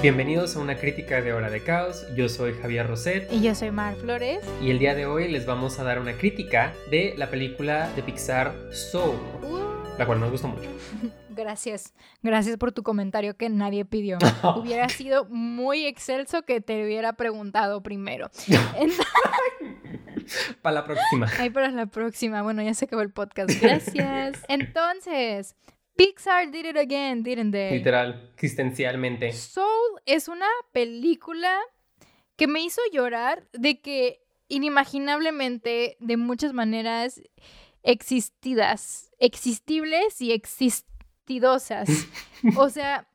Bienvenidos a una crítica de Hora de Caos. Yo soy Javier Roset. Y yo soy Mar Flores. Y el día de hoy les vamos a dar una crítica de la película de Pixar Soul, la cual nos gustó mucho. Gracias, gracias por tu comentario que nadie pidió. hubiera sido muy excelso que te hubiera preguntado primero. para la próxima. Ay, para la próxima. Bueno, ya se acabó el podcast. Gracias. Entonces, Pixar did it again, didn't they? Literal, existencialmente. Soul es una película que me hizo llorar de que inimaginablemente, de muchas maneras, existidas, existibles y existidosas. o sea,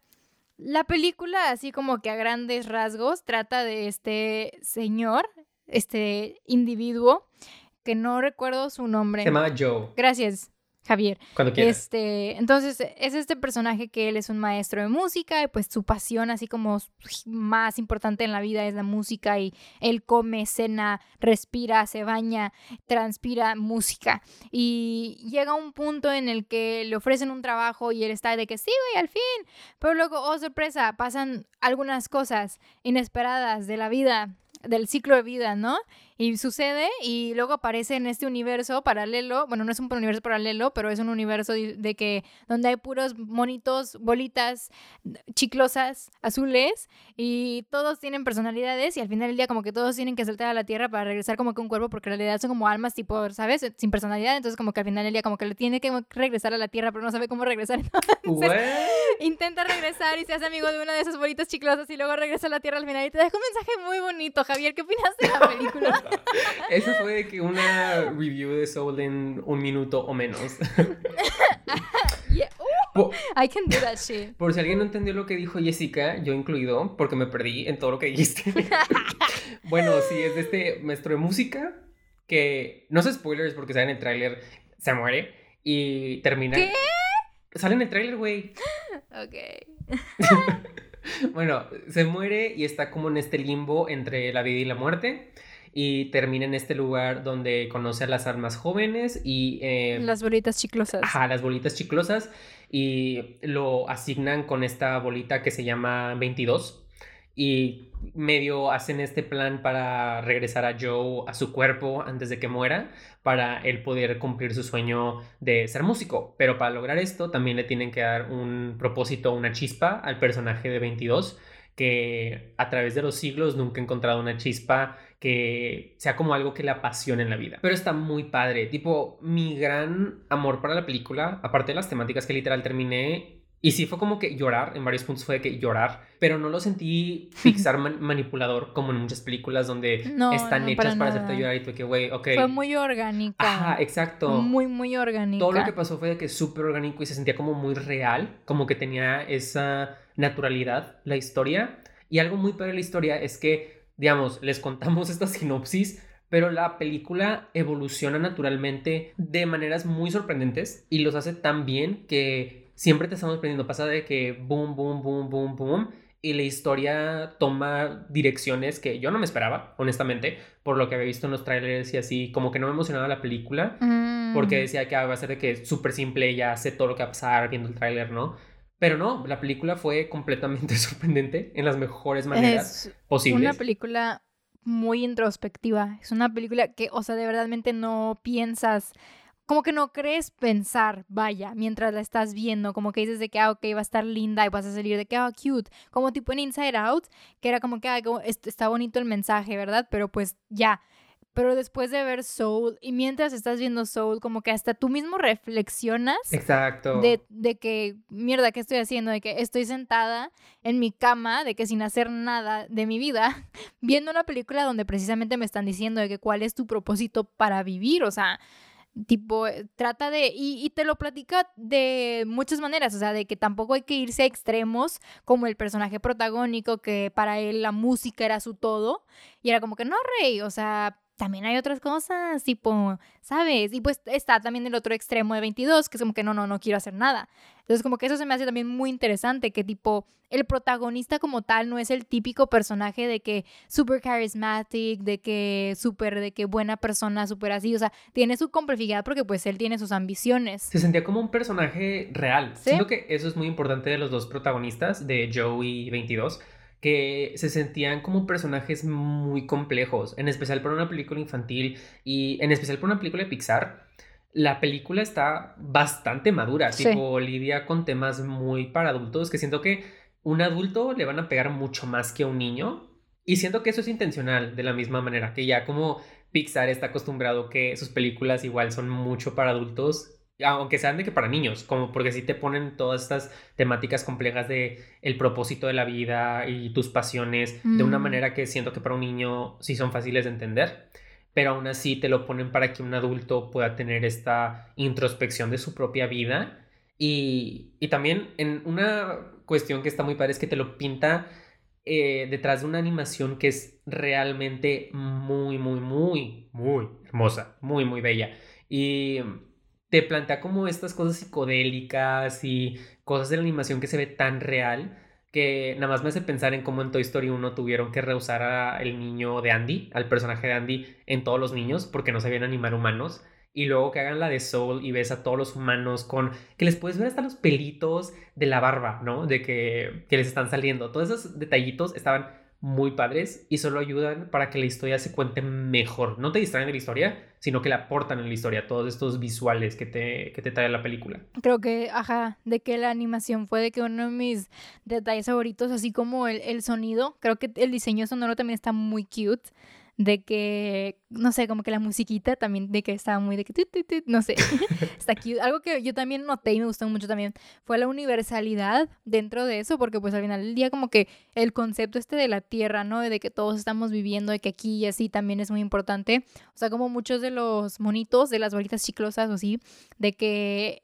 la película, así como que a grandes rasgos, trata de este señor, este individuo, que no recuerdo su nombre. Se llama Joe. Gracias. Javier. Cuando quieras. Este, entonces, es este personaje que él es un maestro de música y pues su pasión así como más importante en la vida es la música y él come, cena, respira, se baña, transpira música. Y llega un punto en el que le ofrecen un trabajo y él está de que sí, güey, al fin. Pero luego, oh sorpresa, pasan algunas cosas inesperadas de la vida del ciclo de vida, ¿no? Y sucede y luego aparece en este universo paralelo, bueno, no es un universo paralelo, pero es un universo de que donde hay puros monitos, bolitas chiclosas, azules y todos tienen personalidades y al final del día como que todos tienen que saltar a la tierra para regresar como que un cuerpo porque en realidad son como almas tipo, ¿sabes? Sin personalidad, entonces como que al final del día como que le tiene que regresar a la tierra pero no sabe cómo regresar. Entonces, intenta regresar y se hace amigo de una de esas bolitas chiclosas y luego regresa a la tierra al final y te deja un mensaje muy bonito. Javier, ¿qué opinas de la película? Eso fue de que una review de Soul en un minuto o menos. I can do that shit. Por si alguien no entendió lo que dijo Jessica, yo incluido, porque me perdí en todo lo que dijiste. bueno, sí, es de este maestro de música que, no sé spoilers porque sale en el tráiler, se muere y termina... ¿Qué? Sale en el tráiler, güey. Ok. bueno, se muere y está como en este limbo entre la vida y la muerte y termina en este lugar donde conoce a las armas jóvenes y... Eh, las bolitas chiclosas. Ajá, las bolitas chiclosas y lo asignan con esta bolita que se llama 22 y medio hacen este plan para regresar a Joe a su cuerpo antes de que muera para él poder cumplir su sueño de ser músico. Pero para lograr esto también le tienen que dar un propósito, una chispa al personaje de 22 que a través de los siglos nunca he encontrado una chispa que sea como algo que le apasione en la vida. Pero está muy padre. Tipo, mi gran amor para la película, aparte de las temáticas que literal terminé y sí fue como que llorar, en varios puntos fue que llorar, pero no lo sentí fixar manipulador como en muchas películas donde están hechas para, hacerte llorar y tú que, güey, ok. Fue muy orgánica. Ajá, exacto. Muy, muy orgánica. Todo lo que pasó fue de que súper orgánico y se sentía como muy real, como que tenía esa naturalidad la historia. Y algo muy padre de la historia es que digamos, les contamos esta sinopsis, pero la película evoluciona naturalmente de maneras muy sorprendentes y los hace tan bien que siempre te estamos aprendiendo. Pasa de que boom, boom, boom, boom, boom. Y la historia toma direcciones que yo no me esperaba, honestamente, por lo que había visto en los trailers y así, como que no me emocionaba la película, porque mm. decía que ah, va a ser de que súper simple, ya sé todo lo que va a pasar viendo el tráiler, ¿no? Pero no, la película fue completamente sorprendente en las mejores maneras es posibles. Una película muy introspectiva. Es una película que, o sea, de verdadmente no piensas, como que no crees pensar, vaya, mientras la estás viendo, como que dices de que, ah, ok, va a estar linda y vas a salir de que, ah, cute, como tipo en Inside Out, que era como que, ah, está bonito el mensaje, ¿verdad? Pero pues ya, pero después de ver Soul y mientras estás viendo Soul, como que hasta tú mismo reflexionas. Exacto. De, de, que, mierda, ¿qué estoy haciendo? De que estoy sentada en mi cama, de que sin hacer nada de mi vida, viendo una película donde precisamente me están diciendo de que cuál es tu propósito para vivir. O sea, tipo, eh, trata de, y, y, te lo platica de muchas maneras, o sea, de que tampoco hay que irse a extremos como el personaje protagónico, que para él la música era su todo, y era como que no, rey, o sea, también hay otras cosas, tipo, ¿sabes? Y pues está también el otro extremo de 22, que es como que no, no, no quiero hacer nada. Entonces como que eso se me hace también muy interesante, que tipo, el protagonista como tal no es el típico personaje de que súper charismatic, de que súper, de que buena persona, súper así, o sea, tiene su complejidad porque pues él tiene sus ambiciones. Se sentía como un personaje real. Siento que eso es muy importante de los dos protagonistas, de Joe y 22 que se sentían como personajes muy complejos, en especial para una película infantil y en especial para una película de Pixar. La película está bastante madura, tipo lidia con temas muy para adultos que siento que un adulto le van a pegar mucho más que a un niño y siento que eso es intencional de la misma manera que ya como Pixar está acostumbrado que sus películas igual son mucho para adultos, aunque sean de que para niños, como porque si te ponen todas estas temáticas complejas de el propósito de la vida y tus pasiones de una mm. manera que siento que para un niño sí son fáciles de entender, pero aún así te lo ponen para que un adulto pueda tener esta introspección de su propia vida y, y también en una cuestión que está muy padre es que te lo pinta eh, detrás de una animación que es realmente muy, muy, muy, muy hermosa, muy, muy bella. Y te plantea como estas cosas psicodélicas y cosas de la animación que se ve tan real que nada más me hace pensar en cómo en Toy Story 1 tuvieron que rehusar al niño de Andy, al personaje de Andy, en todos los niños porque no sabían animar humanos y luego que hagan la de Soul y ves a todos los humanos con que les puedes ver hasta los pelitos de la barba, ¿no? De que, que les están saliendo. Todos esos detallitos estaban muy padres y solo ayudan para que la historia se cuente mejor. No te distraen de la historia, sino que le aportan en la historia todos estos visuales que te, que te trae la película. Creo que, ajá, de que la animación fue de que uno de mis detalles favoritos, así como el, el sonido, creo que el diseño sonoro también está muy cute de que, no sé, como que la musiquita también, de que estaba muy de que, no sé, está aquí. Algo que yo también noté y me gustó mucho también fue la universalidad dentro de eso, porque pues al final del día como que el concepto este de la tierra, ¿no? De que todos estamos viviendo, de que aquí y así también es muy importante. O sea, como muchos de los monitos, de las bolitas chiclosas o así, de que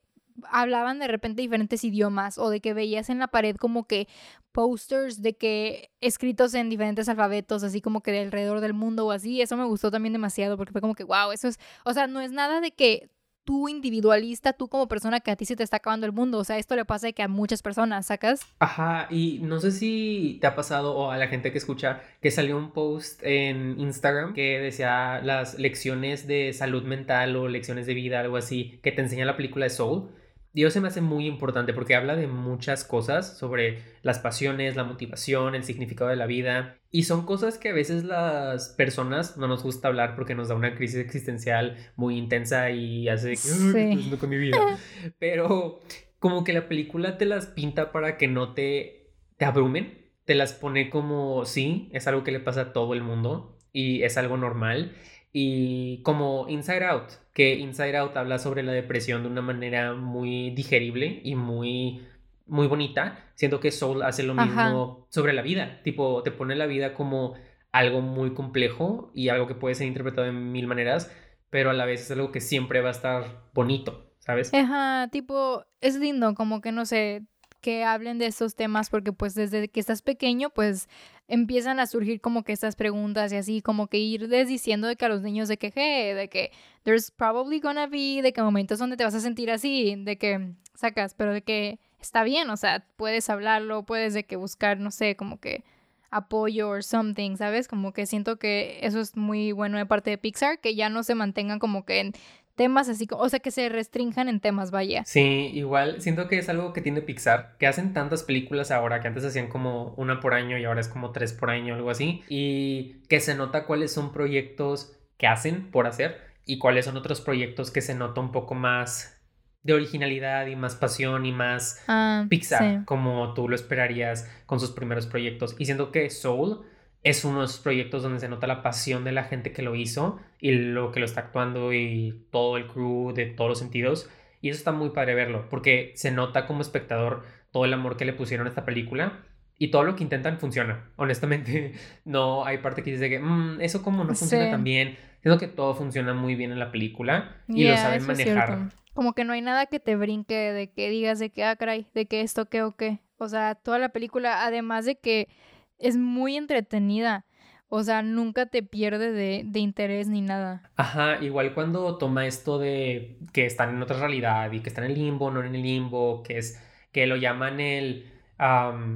hablaban de repente diferentes idiomas o de que veías en la pared como que posters de que escritos en diferentes alfabetos, así como que de alrededor del mundo o así. Eso me gustó también demasiado porque fue como que, wow, eso es, o sea, no es nada de que tú individualista, tú como persona que a ti se te está acabando el mundo. O sea, esto le pasa de que a muchas personas, ¿sacas? Ajá, y no sé si te ha pasado o a la gente que escucha que salió un post en Instagram que decía las lecciones de salud mental o lecciones de vida, algo así, que te enseña la película de Soul. Dios se me hace muy importante porque habla de muchas cosas sobre las pasiones, la motivación, el significado de la vida. Y son cosas que a veces las personas no nos gusta hablar porque nos da una crisis existencial muy intensa y hace que sí. con mi vida. Pero como que la película te las pinta para que no te, te abrumen. Te las pone como, sí, es algo que le pasa a todo el mundo y es algo normal. Y como Inside Out, que Inside Out habla sobre la depresión de una manera muy digerible y muy, muy bonita, siento que Soul hace lo mismo sobre la vida, tipo, te pone la vida como algo muy complejo y algo que puede ser interpretado de mil maneras, pero a la vez es algo que siempre va a estar bonito, ¿sabes? Ajá, tipo, es lindo, como que no sé, que hablen de estos temas porque pues desde que estás pequeño pues empiezan a surgir como que estas preguntas y así como que ir diciendo de que a los niños de que, de que there's probably gonna be, de que momentos donde te vas a sentir así, de que sacas, pero de que está bien, o sea, puedes hablarlo, puedes de que buscar, no sé, como que apoyo o something, ¿sabes? Como que siento que eso es muy bueno de parte de Pixar, que ya no se mantengan como que en temas así, o sea, que se restrinjan en temas, vaya. Sí, igual siento que es algo que tiene Pixar, que hacen tantas películas ahora, que antes hacían como una por año y ahora es como tres por año, algo así, y que se nota cuáles son proyectos que hacen por hacer y cuáles son otros proyectos que se nota un poco más de originalidad y más pasión y más ah, Pixar, como tú lo esperarías con sus primeros proyectos. Y siento que Soul es uno de esos proyectos donde se nota la pasión de la gente que lo hizo y lo que lo está actuando y todo el crew de todos los sentidos. Y eso está muy padre verlo, porque se nota como espectador todo el amor que le pusieron a esta película y todo lo que intentan funciona. Honestamente, no hay parte que dice que mm, eso como no funciona tan bien. Siento que todo funciona muy bien en la película y lo saben manejar. Como que no hay nada que te brinque de que digas de que, ah, caray, de que esto, qué o qué. O sea, toda la película, además de que es muy entretenida. O sea, nunca te pierde de, de, interés ni nada. Ajá, igual cuando toma esto de que están en otra realidad y que están en el limbo, no en el limbo, que es que lo llaman el,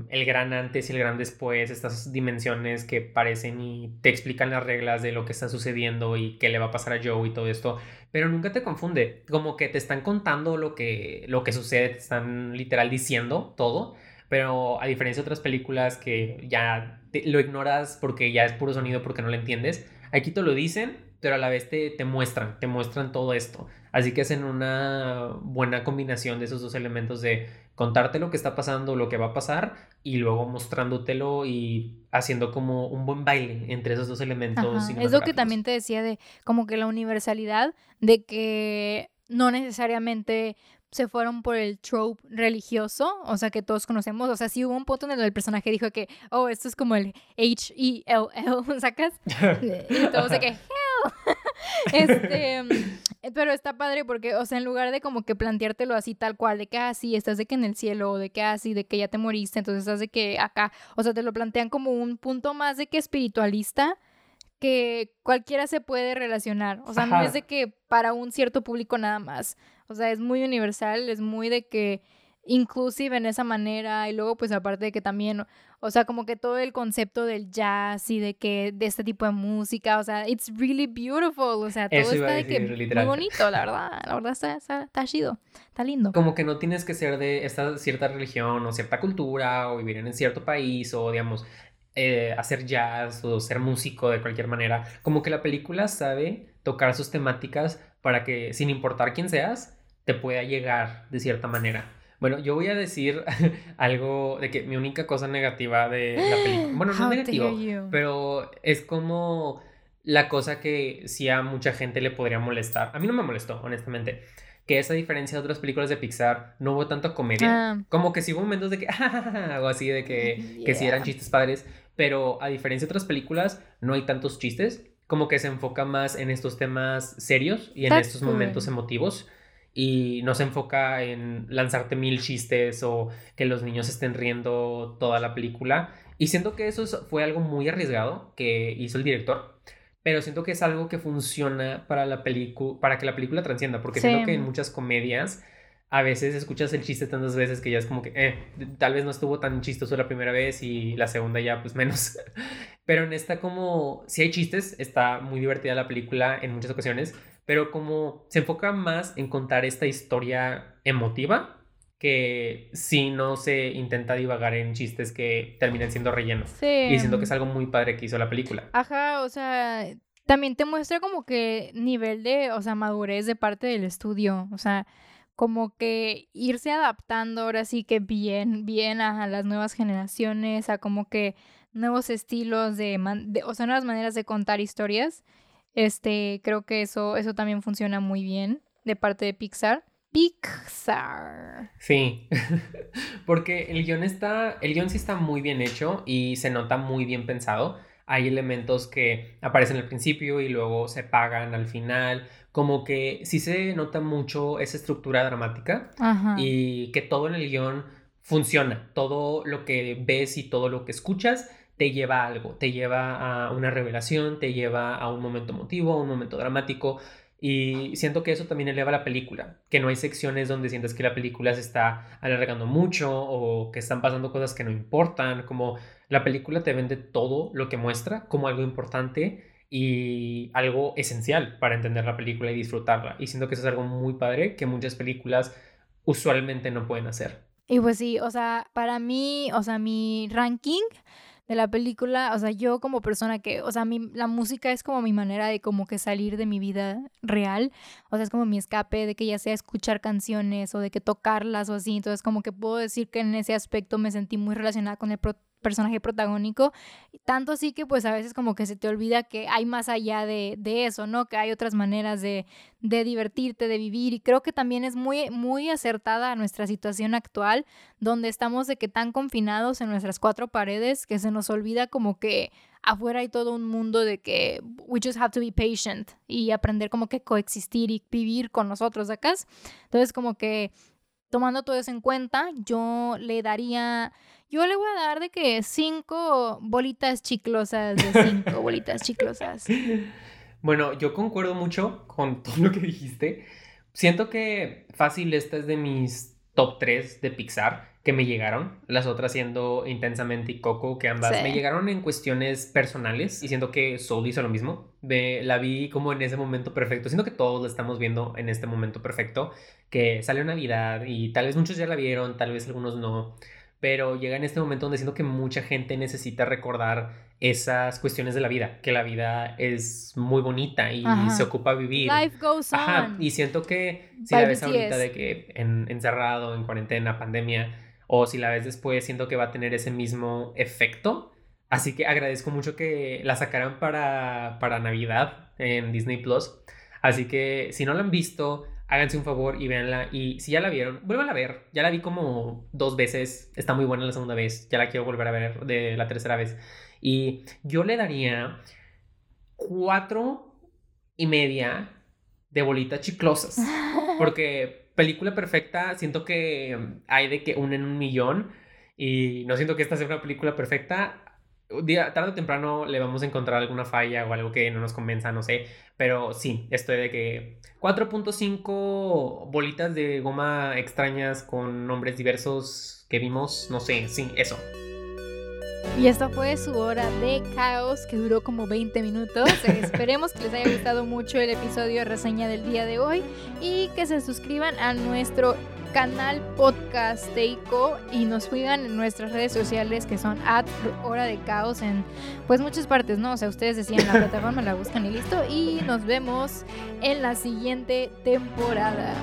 el gran antes y el gran después, estas dimensiones que parecen y te explican las reglas de lo que está sucediendo y qué le va a pasar a Joe y todo esto, pero nunca te confunde, como que te están contando lo que, lo que sucede, te están literal diciendo todo, Pero a diferencia de otras películas que ya lo ignoras porque ya es puro sonido porque no lo entiendes, aquí te lo dicen, pero a la vez te, te muestran, te muestran todo esto. Así que hacen una buena combinación de esos dos elementos de contarte lo que está pasando, lo que va a pasar y luego mostrándotelo y haciendo como un buen baile entre esos dos elementos. Es lo que también te decía de como que la universalidad de que no necesariamente se fueron por el trope religioso, o sea, que todos conocemos. O sea, sí hubo un punto en el, el personaje dijo que, oh, esto es como el H-E-L-L, ¿sacas? y todos de que, hell. este, pero está padre porque, o sea, en lugar de como que planteártelo así tal cual, de que así ah, estás de que en el cielo, o de que así, ah, de que ya te moriste, entonces estás de que acá, o sea, te lo plantean como un punto más de que espiritualista que cualquiera se puede relacionar. O sea, no es de que para un cierto público nada más. O sea, es muy universal, es muy de que inclusive en esa manera y luego pues aparte de que también o sea como que todo el concepto del jazz y de que de este tipo de música o sea it's really beautiful o sea todo está de que muy bonito la verdad la verdad está, está, chido está lindo. Como que no tienes que ser de esta cierta religión o cierta cultura o vivir en cierto país o digamos eh, hacer jazz o ser músico de cualquier manera como que la película sabe tocar sus temáticas para que sin importar quién seas te pueda llegar de cierta manera bueno, yo voy a decir algo de que mi única cosa negativa de la película. Bueno, no negativo, pero es como la cosa que sí a mucha gente le podría molestar. A mí no me molestó, honestamente. Que esa diferencia de otras películas de Pixar no hubo tanto comedia. Ah. Como que sí hubo momentos de que, o así, de que, que sí eran chistes padres. Pero a diferencia de otras películas, no hay tantos chistes. Como que se enfoca más en estos temas serios y en estos momentos emotivos y no se enfoca en lanzarte mil chistes o que los niños estén riendo toda la película. Y siento que eso fue algo muy arriesgado que hizo el director, pero siento que es algo que funciona para la película, para que la película transcienda, porque siento que en muchas comedias a veces escuchas el chiste tantas veces que ya es como que, eh, tal vez no estuvo tan chistoso la primera vez y la segunda ya pues menos. Pero en esta como, si hay chistes, está muy divertida la película en muchas ocasiones, pero como se enfoca más en contar esta historia emotiva que si no se intenta divagar en chistes que terminan siendo rellenos. Sí. Y siento que es algo muy padre que hizo la película. Ajá, o sea, también te muestra como que nivel de, o sea, madurez de parte del estudio, o sea, como que irse adaptando ahora sí que bien, bien a, las nuevas generaciones, a como que nuevos estilos de, de, o sea, nuevas maneras de contar historias. Este, creo que eso, eso también funciona muy bien de parte de Pixar. Pixar. Sí, porque el guion está, el sí está muy bien hecho y se nota muy bien pensado. Hay elementos que aparecen al principio y luego se pagan al final. Como que sí se nota mucho esa estructura dramática y que todo en el guion funciona. Todo lo que ves y todo lo que escuchas te lleva a algo, te lleva a una revelación, te lleva a un momento emotivo, a un momento dramático. Y siento que eso también eleva la película, que no hay secciones donde sientes que la película se está alargando mucho o que están pasando cosas que no importan, como la película te vende todo lo que muestra como algo importante y algo esencial para entender la película y disfrutarla. Y siento que eso es algo muy padre que muchas películas usualmente no pueden hacer. Y pues sí, o sea, para mí, o sea, mi ranking de la película, o sea, yo como persona que, o sea, mi, la música es como mi manera de como que salir de mi vida real, o sea, es como mi escape de que ya sea escuchar canciones o de que tocarlas o así, entonces como que puedo decir que en ese aspecto me sentí muy relacionada con el personaje protagónico, tanto así que pues a veces como que se te olvida que hay más allá de, eso, ¿no? Que hay otras maneras de, de, divertirte, de vivir y creo que también es muy, muy acertada a nuestra situación actual, donde estamos de que tan confinados en nuestras cuatro paredes que se nos olvida como que afuera hay todo un mundo de que we just have to be patient y aprender como que coexistir y vivir con nosotros acá. Entonces como que tomando todo eso en cuenta, yo le daría yo le voy a dar de que cinco bolitas chiclosas de cinco bolitas chiclosas. Bueno, yo concuerdo mucho con todo lo que dijiste. Siento que fácil esta es de mis top 3 de Pixar que me llegaron, las otras siendo Intensamente y Coco, que ambas me llegaron en cuestiones personales y siento que Soul hizo lo mismo. la vi como en ese momento perfecto, siento que todos la estamos viendo en este momento perfecto, que sale Navidad y tal vez muchos ya la vieron, tal vez algunos no, pero llega en este momento donde siento que mucha gente necesita recordar esas cuestiones de la vida, que la vida es muy bonita y se ocupa vivir. Life goes on. y siento que si la ves ahorita de que en, encerrado, en cuarentena, pandemia, o si la ves después, siento que va a tener ese mismo efecto. Así que agradezco mucho que la sacaran para, para Navidad en Disney Plus. Así que si no la han visto, háganse un favor y véanla. Y si ya la vieron, vuelvan a ver. Ya la vi como dos veces. Está muy buena la segunda vez. Ya la quiero volver a ver de la tercera vez. Y yo le daría cuatro y media de bolitas chiclosas. Porque película perfecta, siento que hay de que un en un millón. Y no siento que esta sea una película perfecta día, tarde o temprano le vamos a encontrar alguna falla o algo que no nos convenza, no sé. Pero sí, estoy de que 4.5 bolitas de goma extrañas con nombres diversos que vimos, no sé, sí, eso. Y esta fue su hora de caos que duró como 20 minutos. Esperemos que les haya gustado mucho el episodio de reseña del día de hoy y que se suscriban a nuestro canal podcasteico y nos sigan en nuestras redes sociales que son at hora de caos en pues muchas partes, ¿no? O sea, ustedes decían la plataforma, la buscan y listo. Y nos vemos en la siguiente temporada.